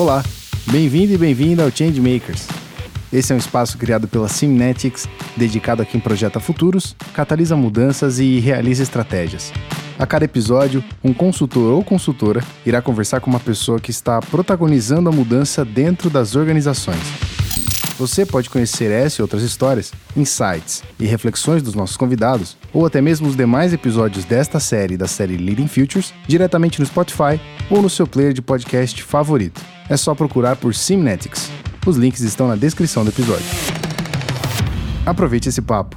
Olá, bem-vindo e bem-vinda ao Changemakers. Esse é um espaço criado pela Simnetics, dedicado a quem projeta futuros, catalisa mudanças e realiza estratégias. A cada episódio, um consultor ou consultora irá conversar com uma pessoa que está protagonizando a mudança dentro das organizações. Você pode conhecer essa e outras histórias, insights e reflexões dos nossos convidados, ou até mesmo os demais episódios desta série da série Leading Futures, diretamente no Spotify ou no seu player de podcast favorito. É só procurar por Simnetics. Os links estão na descrição do episódio. Aproveite esse papo.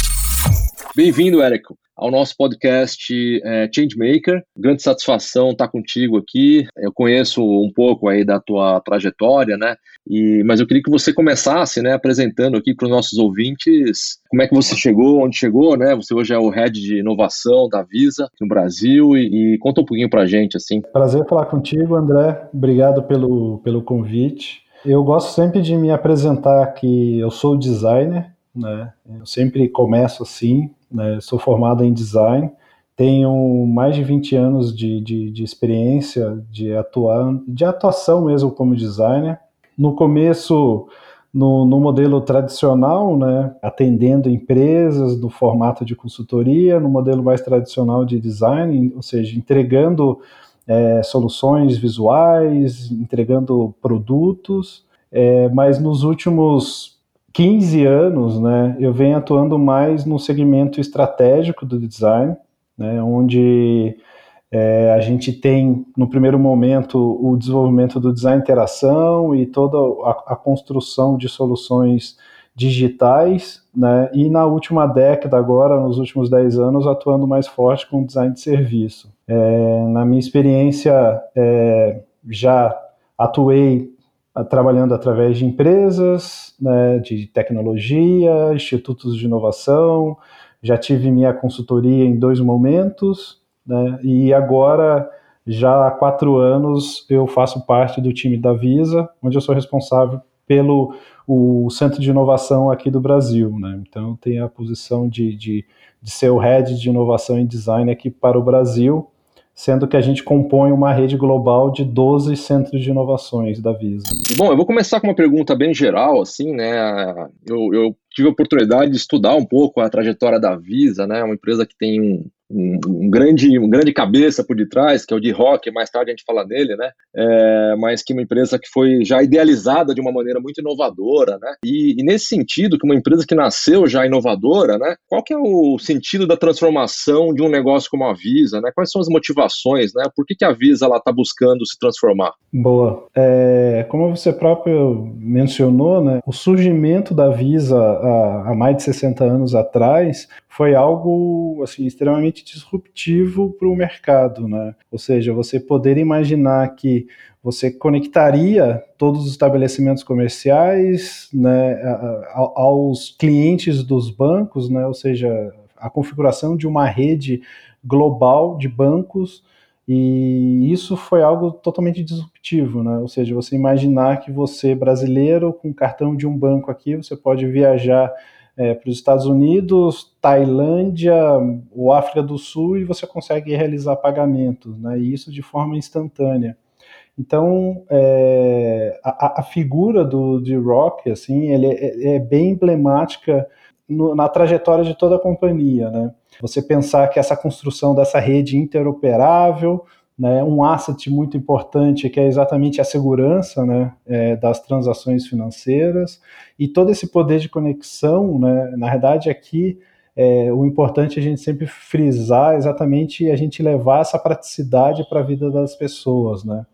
Bem-vindo, Érico ao nosso podcast é, Changemaker. Grande satisfação estar contigo aqui. Eu conheço um pouco aí da tua trajetória, né? E, mas eu queria que você começasse, né, apresentando aqui para os nossos ouvintes como é que você chegou, onde chegou, né? Você hoje é o head de inovação da Visa no Brasil e, e conta um pouquinho para a gente, assim. Prazer falar contigo, André. Obrigado pelo, pelo convite. Eu gosto sempre de me apresentar que eu sou designer, né? Eu sempre começo assim, né? Sou formado em design, tenho mais de 20 anos de, de, de experiência de, atuar, de atuação mesmo como designer. No começo, no, no, modelo tradicional, né, atendendo empresas no formato de consultoria, no modelo mais tradicional de design, ou seja, entregando é, soluções visuais, entregando produtos, é, mas nos últimos 15 anos, né, eu venho atuando mais no segmento estratégico do design, né, onde é, a gente tem, no primeiro momento, o desenvolvimento do design interação e toda a, a construção de soluções digitais, né, e na última década, agora, nos últimos 10 anos, atuando mais forte com design de serviço. É, na minha experiência, é, já atuei trabalhando através de empresas, né, de tecnologia, institutos de inovação. Já tive minha consultoria em dois momentos, né, e agora, já há quatro anos, eu faço parte do time da Visa, onde eu sou responsável pelo o Centro de Inovação aqui do Brasil. Né? Então, tenho a posição de, de, de ser o head de inovação e design aqui para o Brasil, sendo que a gente compõe uma rede global de 12 centros de inovações da Visa. Bom, eu vou começar com uma pergunta bem geral, assim, né? Eu, eu tive a oportunidade de estudar um pouco a trajetória da Visa, né? Uma empresa que tem um, um, um, grande, um grande cabeça por detrás, que é o de Rock, mais tarde a gente fala dele, né? É, mas que é uma empresa que foi já idealizada de uma maneira muito inovadora, né? E, e, nesse sentido, que uma empresa que nasceu já inovadora, né? Qual que é o sentido da transformação de um negócio como a Visa, né? Quais são as motivações, né? Por que, que a Visa está buscando se transformar? Boa. É, como você próprio mencionou, né? O surgimento da Visa há, mais de 60 anos atrás foi algo assim extremamente disruptivo para o mercado, né? Ou seja, você poder imaginar que você conectaria todos os estabelecimentos comerciais né, aos clientes dos bancos, né? Ou seja, a configuração de uma rede global de bancos e isso foi algo totalmente disruptivo, né? Ou seja, você imaginar que você brasileiro com cartão de um banco aqui, você pode viajar é, para os Estados Unidos, Tailândia ou África do Sul e você consegue realizar pagamentos, né? E isso de forma instantânea. Então, é, a, a, figura do de Rock, assim, ele é, é bem emblemática no, na trajetória de toda a companhia, né? Você pensar que essa construção dessa rede interoperável, né, um asset muito importante que é exatamente a segurança né, é, das transações financeiras e todo esse poder de conexão, né, na verdade aqui é, o importante é a gente sempre frisar exatamente a gente levar essa praticidade para a vida das pessoas, né?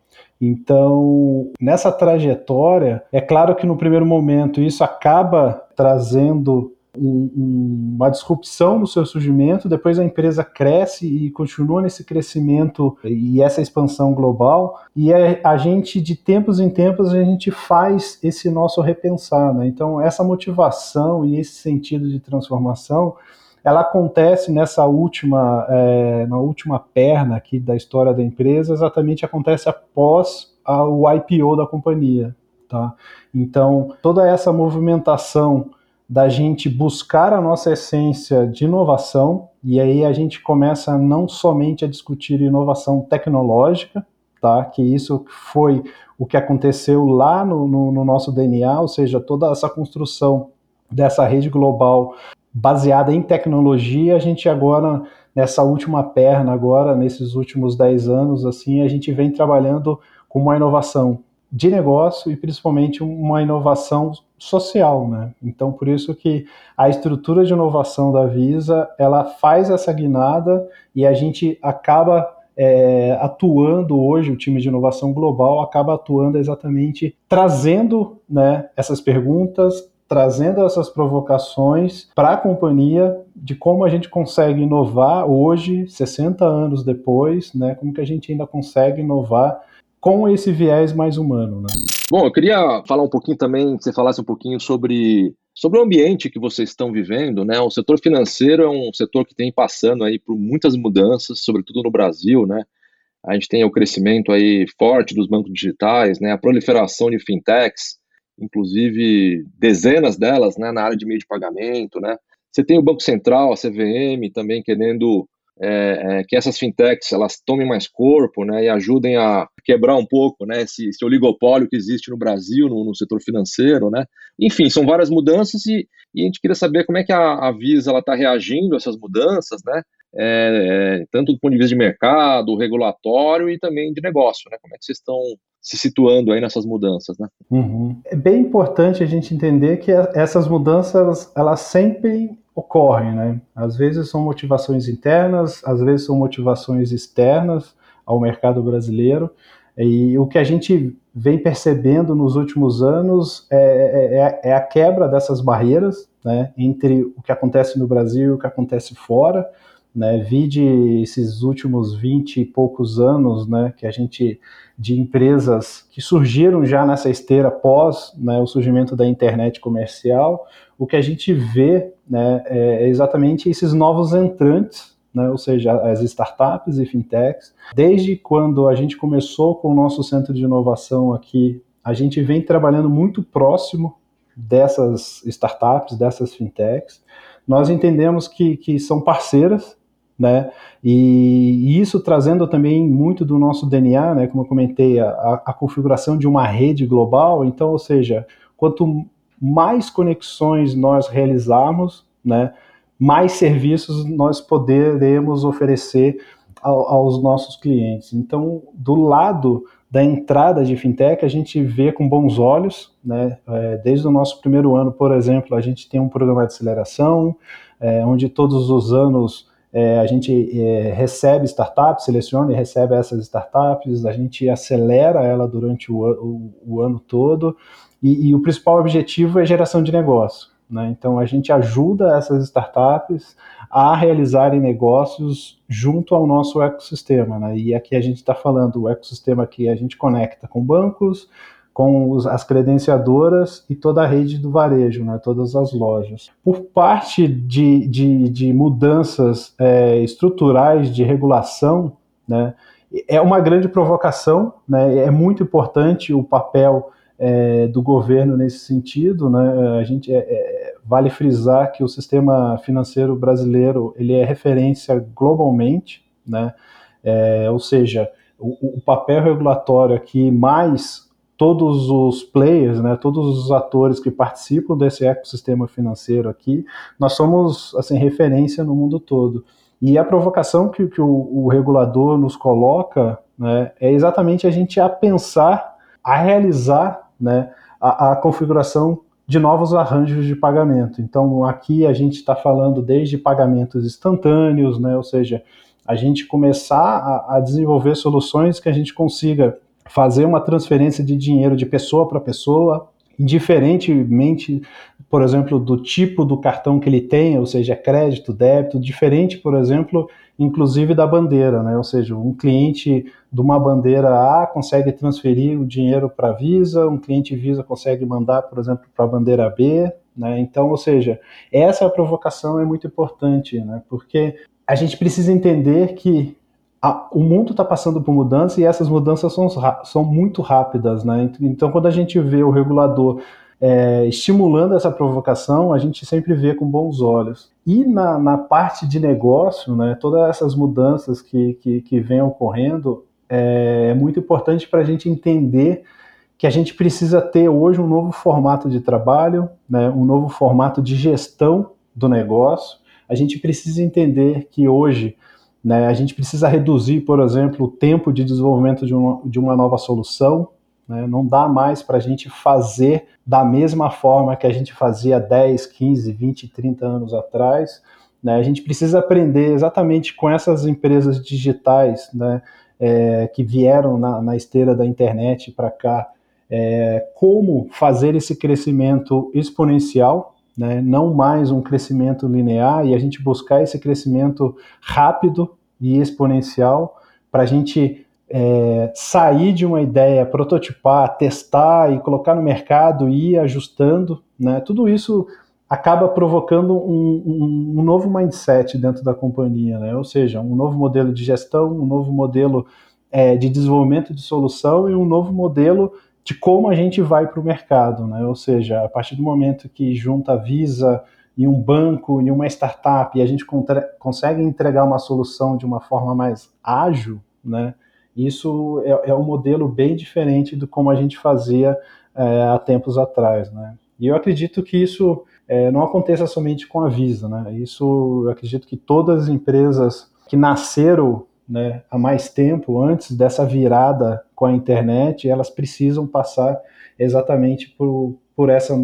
Então, nessa trajetória, é claro que no primeiro momento isso acaba trazendo um, um, uma disrupção no seu surgimento, depois a empresa cresce e continua nesse crescimento e essa expansão global, e é, a gente, de tempos em tempos, a gente faz esse nosso repensar. Né? Então, essa motivação e esse sentido de transformação, ela acontece nessa última, é, na última perna aqui da história da empresa, exatamente acontece após a, o IPO da companhia. Tá? Então, toda essa movimentação da gente buscar a nossa essência de inovação, e aí a gente começa não somente a discutir inovação tecnológica, tá? Que isso foi o que aconteceu lá no, no, no nosso DNA, ou seja, toda essa construção dessa rede global baseada em tecnologia, a gente agora nessa última perna agora, nesses últimos 10 anos, assim, a gente vem trabalhando com uma inovação de negócio e principalmente uma inovação social, né? Então, por isso que a estrutura de inovação da Visa, ela faz essa guinada e a gente acaba é, atuando hoje, o time de inovação global acaba atuando exatamente trazendo né, essas perguntas, trazendo essas provocações para a companhia de como a gente consegue inovar hoje, 60 anos depois, né, como que a gente ainda consegue inovar com esse viés mais humano. Né? Bom, eu queria falar um pouquinho também, que você falasse um pouquinho sobre, sobre o ambiente que vocês estão vivendo, né? O setor financeiro é um setor que tem passando aí por muitas mudanças, sobretudo no Brasil, né? A gente tem o crescimento aí forte dos bancos digitais, né? A proliferação de fintechs, inclusive dezenas delas, né? Na área de meio de pagamento, né? Você tem o Banco Central, a CVM, também querendo é, é, que essas fintechs elas tomem mais corpo né, e ajudem a quebrar um pouco né, esse, esse oligopólio que existe no Brasil, no, no, setor financeiro. Né? Enfim, são várias mudanças e, e a gente queria saber como é que a, a Visa está reagindo a essas mudanças, né? É, é, tanto do ponto de vista de mercado, regulatório e também de negócio. Né? Como é que vocês estão se situando aí nessas mudanças, né? Uhum. É bem importante a gente entender que essas mudanças elas sempre ocorrem, né? Às vezes são motivações internas, às vezes são motivações externas ao mercado brasileiro. E o que a gente vem percebendo nos últimos anos é, é, é, é a quebra dessas barreiras né, entre o que acontece no Brasil e o que acontece fora. Né, vide esses últimos 20 e poucos anos né, que a gente de empresas que surgiram já nessa esteira pós né, o surgimento da internet comercial, o que a gente vê né, é exatamente esses novos entrantes, né, ou seja, as startups e fintechs. Desde quando a gente começou com o nosso centro de inovação aqui, a gente vem trabalhando muito próximo dessas startups, dessas fintechs. Nós entendemos que, que são parceiras, né? E, isso trazendo também muito do nosso DNA, né? Como eu comentei, a, a configuração de uma rede global. Então, ou seja, quanto mais conexões nós realizarmos, né, mais serviços nós poderemos oferecer ao, aos nossos clientes. Então, do lado da entrada de fintech, a gente vê com bons olhos, né? É, desde o nosso primeiro ano, por exemplo, a gente tem um programa de aceleração, é, onde todos os anos é, a gente é, recebe startups, seleciona e recebe essas startups, a gente acelera ela durante o, o, o ano todo. E, e, o principal objetivo é geração de negócio. Né? Então, a gente ajuda essas startups a realizarem negócios junto ao nosso ecossistema. Né? E aqui a gente está falando, o ecossistema que a gente conecta com bancos, com os, as credenciadoras e toda a rede do varejo, né, todas as lojas. Por parte de, de, de mudanças é, estruturais de regulação, né, é uma grande provocação, né, é muito importante o papel é, do governo nesse sentido, né? A gente é, é, vale frisar que o sistema financeiro brasileiro ele é referência globalmente, né? É, ou seja, o, o, papel regulatório aqui mais todos os players, né? Todos os atores que participam desse ecossistema financeiro aqui, nós somos assim referência no mundo todo. E a provocação que, que o, o regulador nos coloca né, é exatamente a gente a pensar, a realizar né, a, a configuração de novos arranjos de pagamento. Então, aqui a gente está falando desde pagamentos instantâneos, né, ou seja, a gente começar a, a, desenvolver soluções que a gente consiga fazer uma transferência de dinheiro de pessoa para pessoa, indiferentemente, por exemplo, do tipo do cartão que ele tem, ou seja, crédito, débito, diferente, por exemplo, inclusive da bandeira, né? Ou seja, um cliente de uma bandeira A consegue transferir o dinheiro para a Visa, um cliente Visa consegue mandar, por exemplo, para a bandeira B, né? Então, ou seja, essa provocação é muito importante, né? Porque a gente precisa entender que a, o mundo está passando por mudança e essas mudanças são, são muito rápidas, né? Então, quando a gente vê o regulador é, estimulando essa provocação, a gente sempre vê com bons olhos. E na, na parte de negócio, né, todas essas mudanças que, que, que vêm ocorrendo, é, é muito importante para a gente entender que a gente precisa ter hoje um novo formato de trabalho, né, um novo formato de gestão do negócio. A gente precisa entender que hoje né, a gente precisa reduzir, por exemplo, o tempo de desenvolvimento de uma, de uma nova solução. Né, não dá mais para a gente fazer da mesma forma que a gente fazia 10, 15, 20, 30 anos atrás. Né, a gente precisa aprender exatamente com essas empresas digitais né, é, que vieram na, na esteira da internet para cá, é, como fazer esse crescimento exponencial, né, não mais um crescimento linear, e a gente buscar esse crescimento rápido e exponencial para a gente é, sair de uma ideia, prototipar, testar e colocar no mercado e ir ajustando, né, tudo isso acaba provocando um, um, um, novo mindset dentro da companhia, né? ou seja, um novo modelo de gestão, um novo modelo é, de desenvolvimento de solução e um novo modelo de como a gente vai para o mercado, né? Ou seja, a partir do momento que junta a Visa e um banco e uma startup e a gente consegue entregar uma solução de uma forma mais ágil, né? Isso é, é um modelo bem diferente do como a gente fazia é, há tempos atrás, né? E eu acredito que isso é, não aconteça somente com a Visa, né? Isso eu acredito que todas as empresas que nasceram né, há mais tempo, antes dessa virada com a internet, elas precisam passar exatamente por, por essa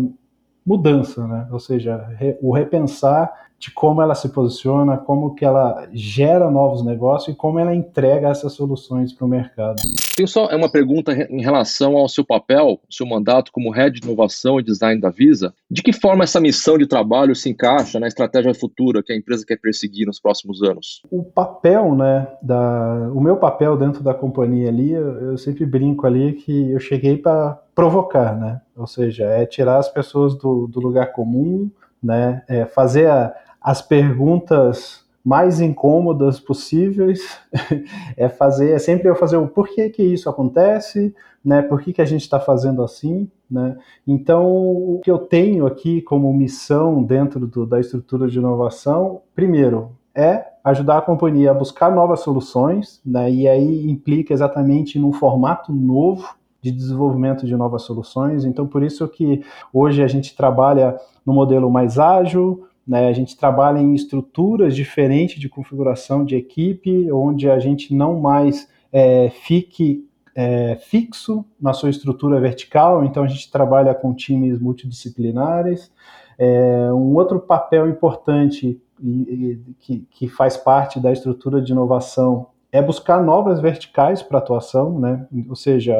mudança, né? ou seja, re, o repensar de como ela se posiciona, como que ela gera novos negócios e como ela entrega essas soluções para o mercado. Tenho só uma pergunta em relação ao seu papel, seu mandato como Head de Inovação e Design da Visa. De que forma essa missão de trabalho se encaixa na estratégia futura que a empresa quer perseguir nos próximos anos? O papel, né, da, o meu papel dentro da companhia ali, eu, eu sempre brinco ali que eu cheguei para provocar, né? Ou seja, é tirar as pessoas do, do lugar comum, né? É fazer a, as perguntas mais incômodas possíveis, é fazer, é sempre eu fazer o porquê que isso acontece, né? Por que, que a gente está fazendo assim, né? Então, o que eu tenho aqui como missão dentro do, da estrutura de inovação, primeiro, é ajudar a companhia a buscar novas soluções, né? E aí implica exatamente num formato novo de desenvolvimento de novas soluções. Então, por isso que hoje a gente trabalha no modelo mais ágil, né? A gente trabalha em estruturas diferentes de configuração de equipe, onde a gente não mais é, fique é, fixo na sua estrutura vertical, então a gente trabalha com times multidisciplinares. É, um outro papel importante e, e, que, que faz parte da estrutura de inovação é buscar novas verticais para atuação, né? Ou seja,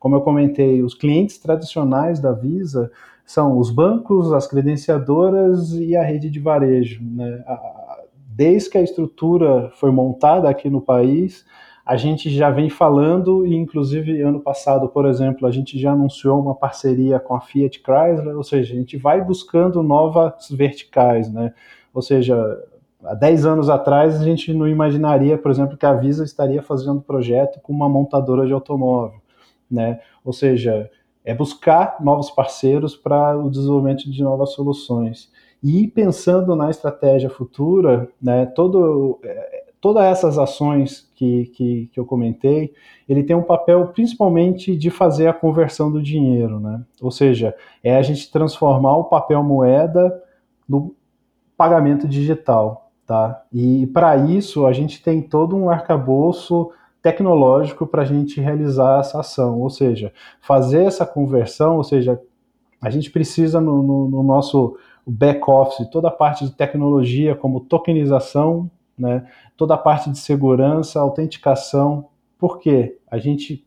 como eu comentei, os clientes tradicionais da Visa são os bancos, as credenciadoras e a rede de varejo. Né? Desde que a estrutura foi montada aqui no país, a gente já vem falando, e inclusive ano passado, por exemplo, a gente já anunciou uma parceria com a Fiat Chrysler, ou seja, a gente vai buscando novas verticais, né? Ou seja, há 10 anos atrás a gente não imaginaria, por exemplo, que a Visa estaria fazendo projeto com uma montadora de automóvel, né? Ou seja, é buscar novos parceiros para o desenvolvimento de novas soluções. E pensando na estratégia futura, né, todo, é, todas essas ações que, que, que, eu comentei, ele tem um papel principalmente de fazer a conversão do dinheiro, né? Ou seja, é a gente transformar o papel moeda no pagamento digital, tá? E para isso a gente tem todo um arcabouço tecnológico para a gente realizar essa ação, ou seja, fazer essa conversão, ou seja, a gente precisa no, no, no nosso back-office, toda a parte de tecnologia, como tokenização, né, toda a parte de segurança, autenticação, porque a gente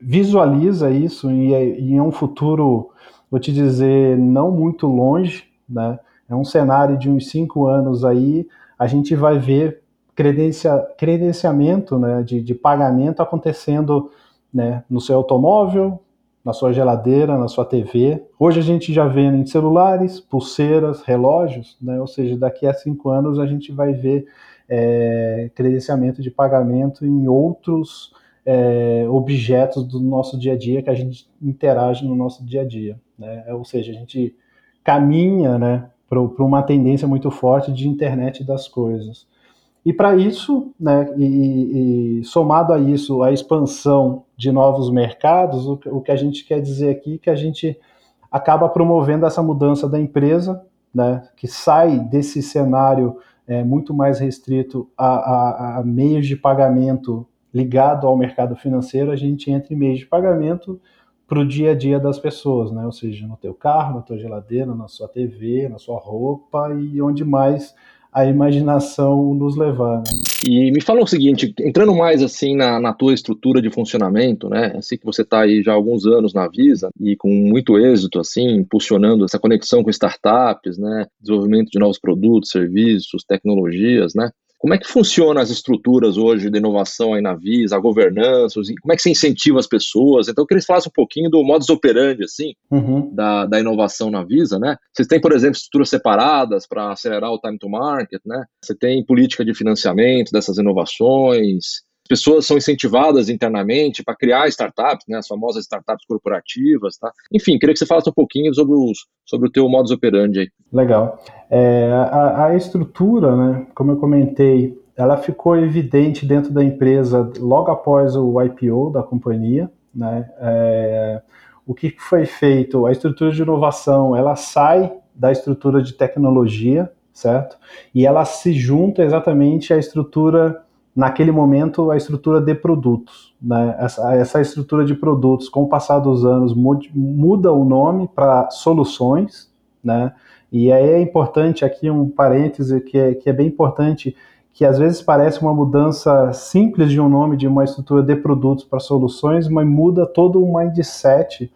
visualiza isso e, é, e é um futuro, vou te dizer, não muito longe, né, é um cenário de uns cinco anos aí, a gente vai ver credencia, credenciamento né, de, de pagamento acontecendo né, no seu automóvel, na sua geladeira, na sua TV. Hoje a gente já vê em celulares, pulseiras, relógios, né? ou seja, daqui a cinco anos a gente vai ver é, credenciamento de pagamento em outros é, objetos do nosso dia a dia que a gente interage no nosso dia a dia. Né? Ou seja, a gente caminha né, para uma tendência muito forte de internet das coisas. E para isso, né, e, e, somado a isso, a expansão de novos mercados, o, o, que a gente quer dizer aqui é que a gente acaba promovendo essa mudança da empresa, né, que sai desse cenário é, muito mais restrito a, a, a meios de pagamento ligado ao mercado financeiro, a gente entra em meios de pagamento para o dia a dia das pessoas, né? Ou seja, no teu carro, na tua geladeira, na sua TV, na sua roupa e onde mais a imaginação nos levar. Né? E me fala o seguinte, entrando mais assim na, na tua estrutura de funcionamento, né? Assim que você está aí já há alguns anos na Visa e com muito êxito, assim, impulsionando essa conexão com startups, né? Desenvolvimento de novos produtos, serviços, tecnologias, né? Como é que funcionam as estruturas hoje de inovação aí na Visa, a governança, como é que você incentiva as pessoas? Então, eu queria que falasse um pouquinho do modus operandi, assim, uhum. da, da inovação na Visa, né? Vocês têm, por exemplo, estruturas separadas para acelerar o time to market, né? Você tem política de financiamento dessas inovações, pessoas são incentivadas internamente para criar startups, né, as famosas startups corporativas, tá? Enfim, queria que você falasse um pouquinho sobre, os, sobre o teu modus operandi aí. Legal. É, a, a estrutura, né, como eu comentei, ela ficou evidente dentro da empresa logo após o IPO da companhia, né? É, o que foi feito? A estrutura de inovação, ela sai da estrutura de tecnologia, certo? E ela se junta exatamente à estrutura naquele momento, a estrutura de produtos. Né? Essa, essa estrutura de produtos, com o passar dos anos, muda o nome para soluções, né? E aí é importante aqui um parêntese que é, que é bem importante, que às vezes parece uma mudança simples de um nome de uma estrutura de produtos para soluções, mas muda todo o mindset,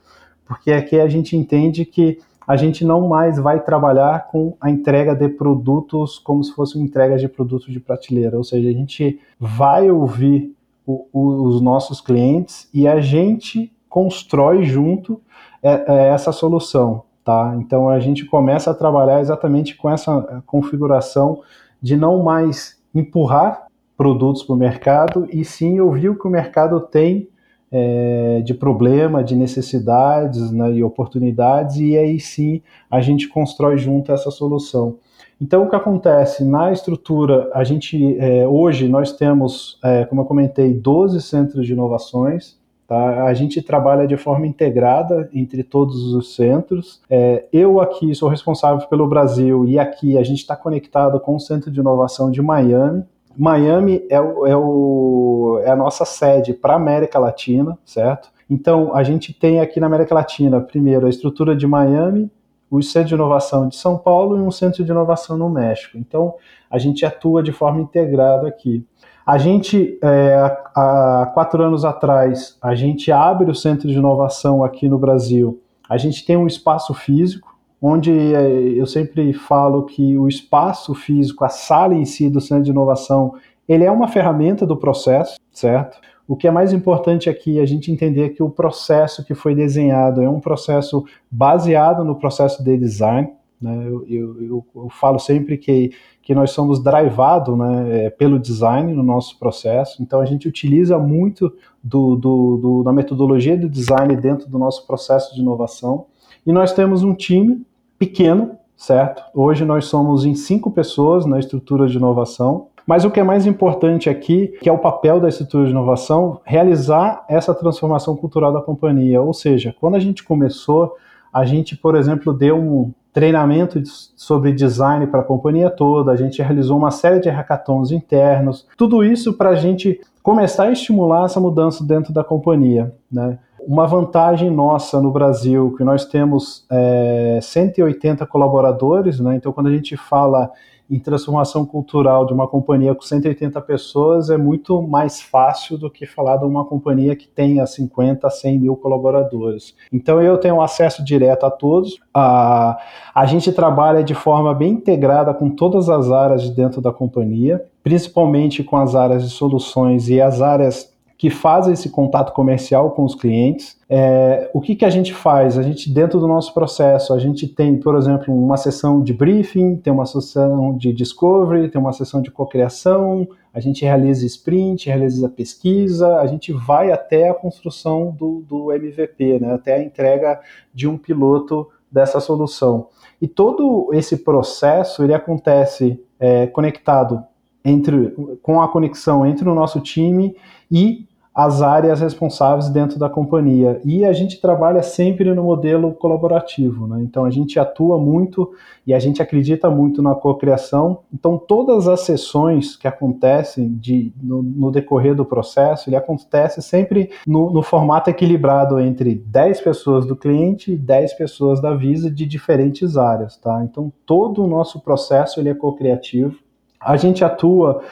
porque aqui a gente entende que a gente não mais vai trabalhar com a entrega de produtos como se fosse uma entrega de produtos de prateleira, ou seja, a gente vai ouvir o, o, os nossos clientes e a gente constrói junto é, é, essa solução, tá? Então a gente começa a trabalhar exatamente com essa configuração de não mais empurrar produtos para o mercado e sim ouvir o que o mercado tem é, de problema, de necessidades né, e oportunidades, e aí sim a gente constrói junto essa solução. Então, o que acontece na estrutura, a gente é, hoje nós temos, é, como eu comentei, 12 centros de inovações. Tá? A gente trabalha de forma integrada entre todos os centros. É, eu aqui sou responsável pelo Brasil e aqui a gente está conectado com o Centro de Inovação de Miami, Miami é, é, o, é a nossa sede para a América Latina, certo? Então, a gente tem aqui na América Latina, primeiro, a estrutura de Miami, o Centro de Inovação de São Paulo e um Centro de Inovação no México. Então, a gente atua de forma integrada aqui. A gente, é, há quatro anos atrás, a gente abre o Centro de Inovação aqui no Brasil. A gente tem um espaço físico, onde é, eu sempre falo que o espaço físico, a sala em si do centro de inovação, ele é uma ferramenta do processo, certo? O que é mais importante aqui é a gente entender que o processo que foi desenhado é um processo baseado no processo de design. Né? Eu, eu, eu, eu falo sempre que, que nós somos drivados né, é, pelo design no nosso processo, então a gente utiliza muito do, do, do, da metodologia do design dentro do nosso processo de inovação. E nós temos um time pequeno, certo? Hoje nós somos em cinco pessoas na estrutura de inovação. Mas o que é mais importante aqui, que é o papel da estrutura de inovação, realizar essa transformação cultural da companhia. Ou seja, quando a gente começou, a gente, por exemplo, deu um treinamento sobre design para a companhia toda, a gente realizou uma série de hackathons internos, tudo isso para a gente começar a estimular essa mudança dentro da companhia. Né? Uma vantagem nossa no Brasil, que nós temos é, 180 colaboradores, né? então quando a gente fala em transformação cultural de uma companhia com 180 pessoas, é muito mais fácil do que falar de uma companhia que tenha 50, 100 mil colaboradores. Então eu tenho acesso direto a todos, a, a gente trabalha de forma bem integrada com todas as áreas de dentro da companhia, principalmente com as áreas de soluções e as áreas que fazem esse contato comercial com os clientes. É, o que, que a gente faz? A gente, dentro do nosso processo, a gente tem, por exemplo, uma sessão de briefing, tem uma sessão de discovery, tem uma sessão de cocriação, a gente realiza sprint, realiza pesquisa, a gente vai até a construção do, do MVP, né, até a entrega de um piloto dessa solução. E todo esse processo ele acontece é, conectado entre, com a conexão entre o nosso time e as áreas responsáveis dentro da companhia. E a gente trabalha sempre no modelo colaborativo, né? Então a gente atua muito e a gente acredita muito na cocriação. Então todas as sessões que acontecem de, no, no decorrer do processo, ele acontece sempre no, no, formato equilibrado entre 10 pessoas do cliente e 10 pessoas da Visa de diferentes áreas, tá? Então todo o nosso processo ele é cocriativo. A gente atua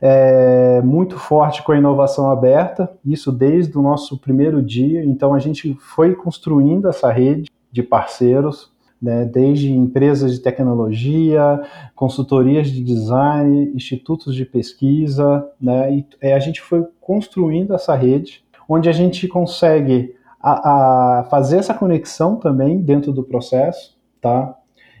é, muito forte com a inovação aberta, isso desde o nosso primeiro dia. Então a gente foi construindo essa rede de parceiros, né, desde empresas de tecnologia, consultorias de design, institutos de pesquisa, né, e é, a gente foi construindo essa rede, onde a gente consegue a, a fazer essa conexão também dentro do processo, tá?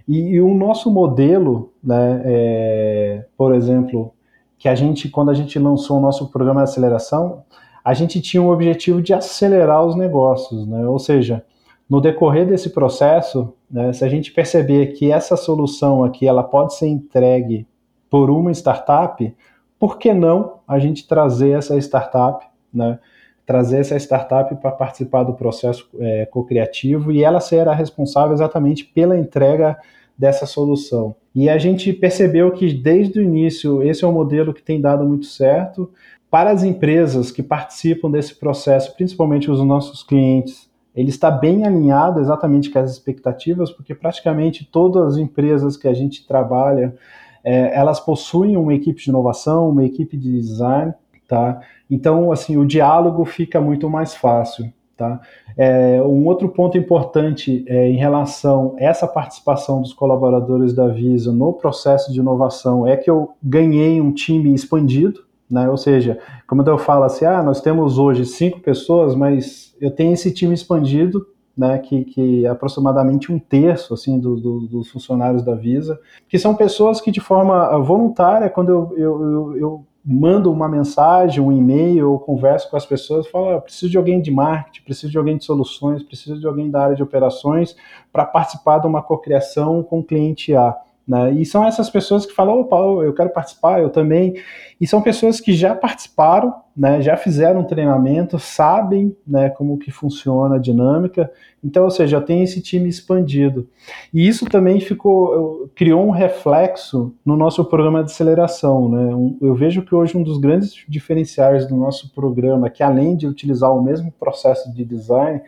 E, e o nosso modelo, né, é, por exemplo, que a gente, quando a gente lançou o nosso programa de aceleração, a gente tinha o objetivo de acelerar os negócios, né? Ou seja, no decorrer desse processo, né, se a gente perceber que essa solução aqui ela pode ser entregue por uma startup, por que não a gente trazer essa startup, né? Trazer essa startup para participar do processo é, co-criativo e ela será responsável exatamente pela entrega dessa solução. E a gente percebeu que desde o início esse é um modelo que tem dado muito certo. Para as empresas que participam desse processo, principalmente os nossos clientes, ele está bem alinhado exatamente com as expectativas, porque praticamente todas as empresas que a gente trabalha, é, elas possuem uma equipe de inovação, uma equipe de design, tá? Então, assim, o diálogo fica muito mais fácil. Tá? É, um outro ponto importante é, em relação a essa participação dos colaboradores da Visa no processo de inovação é que eu ganhei um time expandido, né? ou seja, como eu falo assim, ah, nós temos hoje cinco pessoas, mas eu tenho esse time expandido, né, que, que é aproximadamente um terço assim do, do, dos funcionários da Visa, que são pessoas que de forma voluntária, quando eu, eu, eu, eu mando uma mensagem, um e-mail, ou converso com as pessoas, falo, ah, preciso de alguém de marketing, preciso de alguém de soluções, preciso de alguém da área de operações para participar de uma cocriação com o cliente A. Né? E são essas pessoas que falam, opa, eu quero participar, eu também. E são pessoas que já participaram, né, já fizeram treinamento, sabem né, como que funciona a dinâmica. Então, ou seja, tem esse time expandido. E isso também ficou, criou um reflexo no nosso programa de aceleração. Né? eu vejo que hoje um dos grandes diferenciais do nosso programa, que além de utilizar o mesmo processo de design,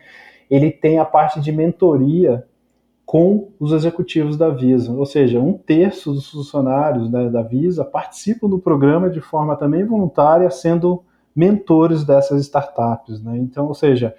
ele tem a parte de mentoria com os executivos da Visa. Ou seja, um terço dos funcionários né, da Visa participam do programa de forma também voluntária, sendo mentores dessas startups. Né? Então, ou seja,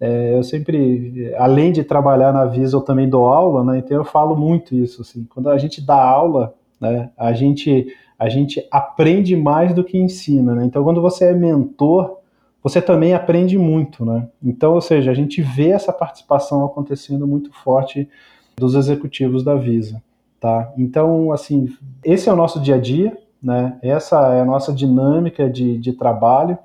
é, eu sempre, além de trabalhar na Visa, eu também dou aula, né? então eu falo muito isso. Assim, quando a gente dá aula, né, a, gente, a gente aprende mais do que ensina. Né? Então, quando você é mentor, você também aprende muito, né? Então, ou seja, a gente vê essa participação acontecendo muito forte dos executivos da Visa, tá? Então, assim, esse é o nosso dia a dia, né? Essa é a nossa dinâmica de, de trabalho.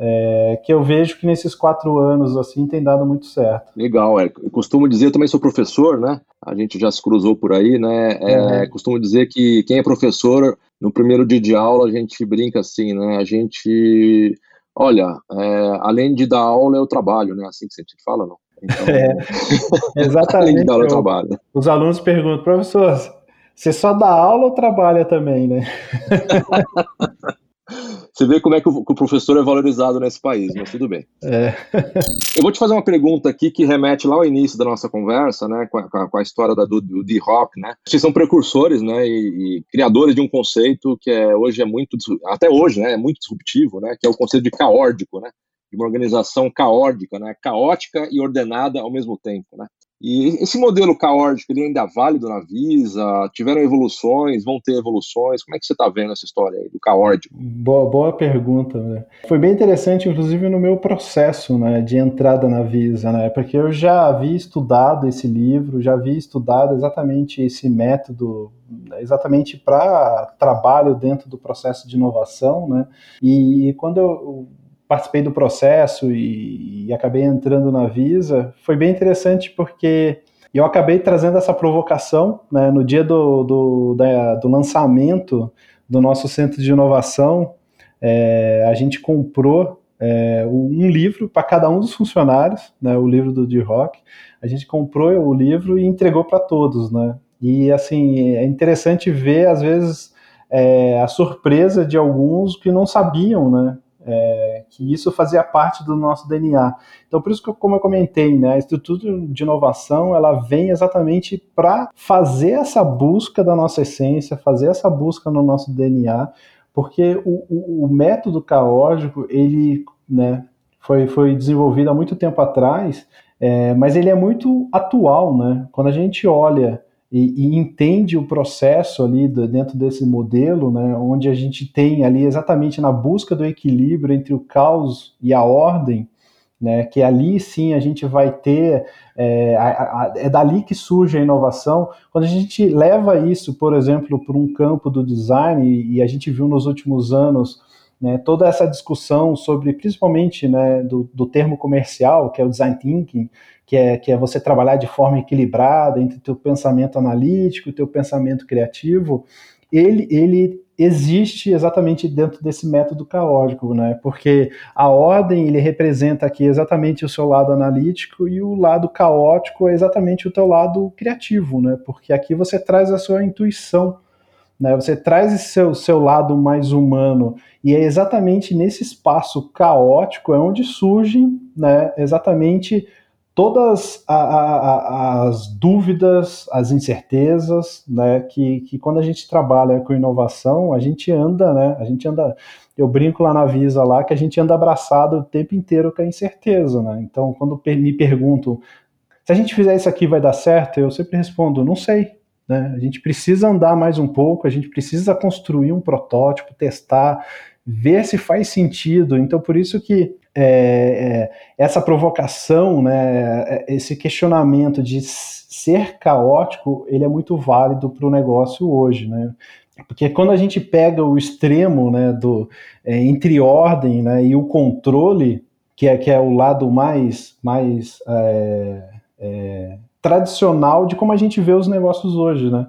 É, que eu vejo que nesses quatro anos assim tem dado muito certo. Legal, é. Eu costumo dizer, eu também sou professor, né? A gente já se cruzou por aí, né? É, uhum. Costumo dizer que quem é professor, no primeiro dia de aula, a gente brinca assim, né? A gente olha, é, além de dar aula, eu trabalho, né? Assim que gente fala, não? Então, é, exatamente. além de dar aula, eu trabalho. Os alunos perguntam, professor, você só dá aula ou trabalha também, né? Você vê como é que o, professor é valorizado nesse país, mas tudo bem. É. Eu vou te fazer uma pergunta aqui que remete lá ao início da nossa conversa, né, com a, com a história da, do, do D-Rock, né? Vocês são precursores, né, e, e, criadores de um conceito que é, hoje é muito, até hoje, né, é muito disruptivo, né, que é o conceito de caórdico, né? De uma organização caórdica, né, caótica e ordenada ao mesmo tempo, né? E esse modelo caórdico, ele ainda é válido na Visa? Tiveram evoluções? Vão ter evoluções? Como é que você está vendo essa história aí do caórdico? Boa, boa pergunta. Né? Foi bem interessante, inclusive, no meu processo né, de entrada na Visa, né? porque eu já havia estudado esse livro, já havia estudado exatamente esse método, exatamente para trabalho dentro do processo de inovação. Né? E quando eu participei do processo e, e, acabei entrando na Visa, foi bem interessante porque eu acabei trazendo essa provocação né, no dia do, do, da, do lançamento do nosso centro de inovação, é, a gente comprou é, um livro para cada um dos funcionários, né, o livro do D-Rock. A gente comprou o livro e entregou para todos, né? E assim é interessante ver às vezes é, a surpresa de alguns que não sabiam, né? É, que isso fazia parte do nosso DNA. Então, por isso que, como eu comentei, né, a estrutura de inovação ela vem exatamente para fazer essa busca da nossa essência, fazer essa busca no nosso DNA, porque o, o, o método caótico ele, né, foi, foi desenvolvido há muito tempo atrás, é, mas ele é muito atual, né? Quando a gente olha e, e, entende o processo ali do, dentro desse modelo, né, onde a gente tem ali exatamente na busca do equilíbrio entre o caos e a ordem, né, que ali sim a gente vai ter, é, a, a, é dali que surge a inovação. Quando a gente leva isso, por exemplo, para um campo do design, e, e a gente viu nos últimos anos né, toda essa discussão sobre, principalmente, né, do, do termo comercial, que é o design thinking, que é, que é você trabalhar de forma equilibrada entre o teu pensamento analítico e o teu pensamento criativo, ele, ele existe exatamente dentro desse método caótico, né? Porque a ordem ele representa aqui exatamente o seu lado analítico e o lado caótico é exatamente o teu lado criativo, né? Porque aqui você traz a sua intuição, né? Você traz esse seu, seu lado mais humano e é exatamente nesse espaço caótico é onde surgem, né? Exatamente todas a, a, as dúvidas, as incertezas, né, que, que quando a gente trabalha com inovação, a gente anda, né, a gente anda, eu brinco lá na Visa lá, que a gente anda abraçado o tempo inteiro com a incerteza, né, então quando me perguntam, se a gente fizer isso aqui vai dar certo, eu sempre respondo, não sei, né, a gente precisa andar mais um pouco, a gente precisa construir um protótipo, testar, ver se faz sentido, então por isso que é, é, essa provocação, né, é, esse questionamento de ser caótico, ele é muito válido para o negócio hoje, né? Porque quando a gente pega o extremo né, do, é, entre ordem né, e o controle, que é, que é o lado mais, mais é, é, tradicional de como a gente vê os negócios hoje, né?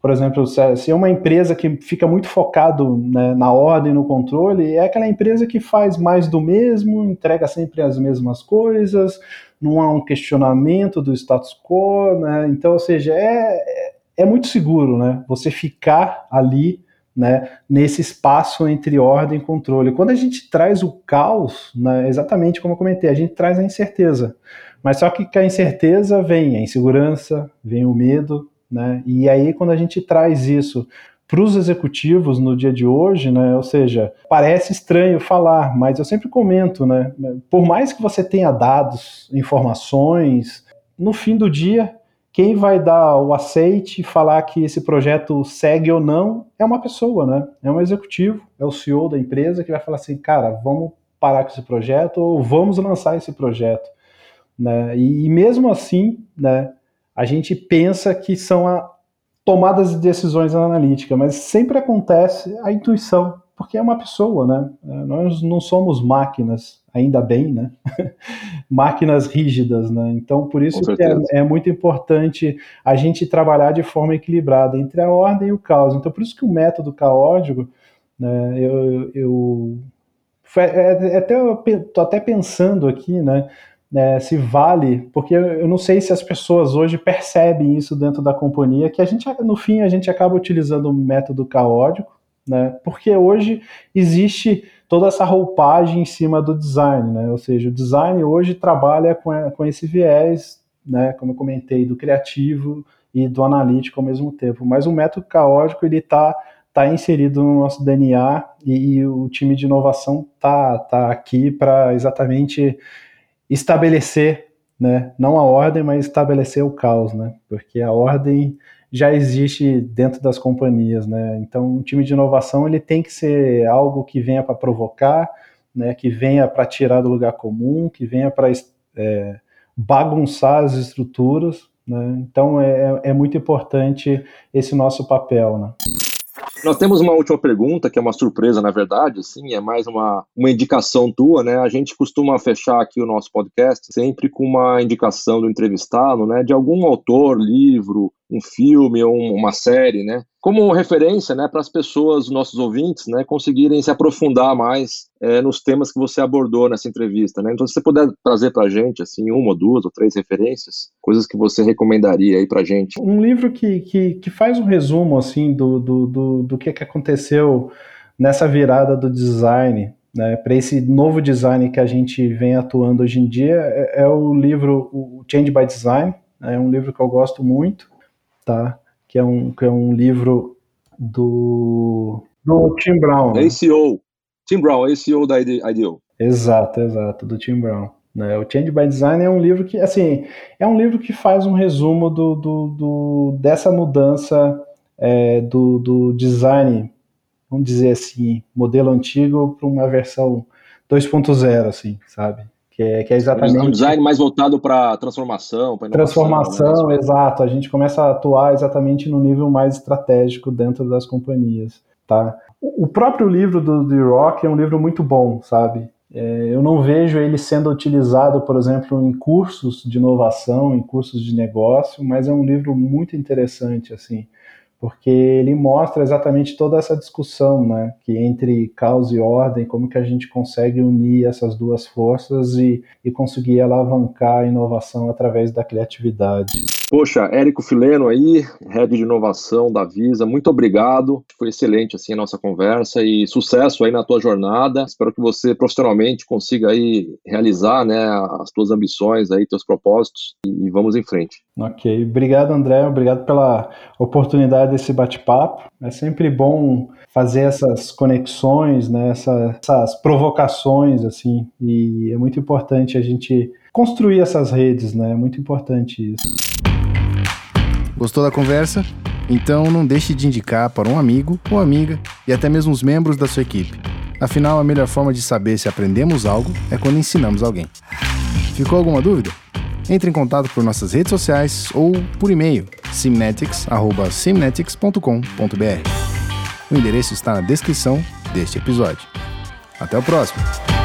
por exemplo, se é uma empresa que fica muito focado né, na ordem, no controle, é aquela empresa que faz mais do mesmo, entrega sempre as mesmas coisas, não há um questionamento do status quo, né? Então, ou seja, é, é muito seguro, né? Você ficar ali, né? Nesse espaço entre ordem e controle. Quando a gente traz o caos, né, exatamente como eu comentei, a gente traz a incerteza. Mas só que com a incerteza vem a insegurança, vem o medo, né? E aí, quando a gente traz isso para os executivos no dia de hoje, né? Ou seja, parece estranho falar, mas eu sempre comento, né? Por mais que você tenha dados, informações, no fim do dia, quem vai dar o aceite e falar que esse projeto segue ou não é uma pessoa, né? É um executivo, é o CEO da empresa que vai falar assim, cara, vamos parar com esse projeto ou vamos lançar esse projeto, né? E, e mesmo assim, né? a gente pensa que são a, tomadas de decisões analíticas, mas sempre acontece a intuição, porque é uma pessoa, né? É, nós não somos máquinas, ainda bem, né? máquinas rígidas, né? Então, por isso que é, é, muito importante a gente trabalhar de forma equilibrada entre a ordem e o caos. Então, por isso que o método caótico, né, eu, eu é, é até, tô até pensando aqui, né? Né, se vale, porque eu não sei se as pessoas hoje percebem isso dentro da companhia, que a gente, no fim, a gente acaba utilizando um método caótico, né, porque hoje existe toda essa roupagem em cima do design, né, ou seja, o design hoje trabalha com, com esse viés, né, como eu comentei, do criativo e do analítico ao mesmo tempo, mas o método caótico, ele está tá inserido no nosso DNA e, e o time de inovação tá, tá aqui para exatamente estabelecer, né, não a ordem, mas estabelecer o caos, né, porque a ordem já existe dentro das companhias, né, então um time de inovação ele tem que ser algo que venha para provocar, né, que venha para tirar do lugar comum, que venha para é, bagunçar as estruturas, né, então é, é muito importante esse nosso papel, né. Nós temos uma última pergunta, que é uma surpresa, na verdade, assim, é mais uma, uma indicação tua, né? A gente costuma fechar aqui o nosso podcast sempre com uma indicação do entrevistado, né? De algum autor, livro, um filme ou uma série, né? Como referência, né, para as pessoas, nossos ouvintes, né, conseguirem se aprofundar mais é, nos temas que você abordou nessa entrevista, né? Então, se você puder trazer para a gente, assim, uma, duas ou três referências, coisas que você recomendaria aí para a gente. Um livro que, que, que, faz um resumo, assim, do, do, do, do que, que aconteceu nessa virada do design né, para esse novo design que a gente vem atuando hoje em dia é, é o livro o Change by Design, né, é um livro que eu gosto muito, tá? Que é um, que é um livro do, do Tim Brown. Né? ACO, Tim Brown, ACO da IDEO. Exato, exato, do Tim Brown. Né? O Change by Design é um livro que, assim, é um livro que faz um resumo do, do, do dessa mudança é, do, do design vamos dizer assim, modelo antigo para uma versão 2.0, assim, sabe? Que é, que é exatamente. Um design mais voltado para transformação, para Transformação, né? exato. A gente começa a atuar exatamente no nível mais estratégico dentro das companhias, tá? O próprio livro do The Rock é um livro muito bom, sabe? É, eu não vejo ele sendo utilizado, por exemplo, em cursos de inovação, em cursos de negócio, mas é um livro muito interessante, assim porque ele mostra exatamente toda essa discussão, né, que entre caos e ordem, como que a gente consegue unir essas duas forças e, e conseguir alavancar a inovação através da criatividade. Poxa, Érico Fileno aí, head de inovação da Visa, muito obrigado. Foi excelente assim a nossa conversa e sucesso aí na tua jornada. Espero que você profissionalmente consiga aí realizar, né, as tuas ambições aí, teus propósitos e vamos em frente. Ok, obrigado André, obrigado pela oportunidade desse bate-papo. É sempre bom fazer essas conexões, né, essa, essas provocações assim, e é muito importante a gente construir essas redes, né? É muito importante isso. Gostou da conversa? Então não deixe de indicar para um amigo ou amiga e até mesmo os membros da sua equipe. Afinal, a melhor forma de saber se aprendemos algo é quando ensinamos alguém. Ficou alguma dúvida? Entre em contato por nossas redes sociais ou por e-mail simnetics@simnetics.com.br. O endereço está na descrição deste episódio. Até o próximo!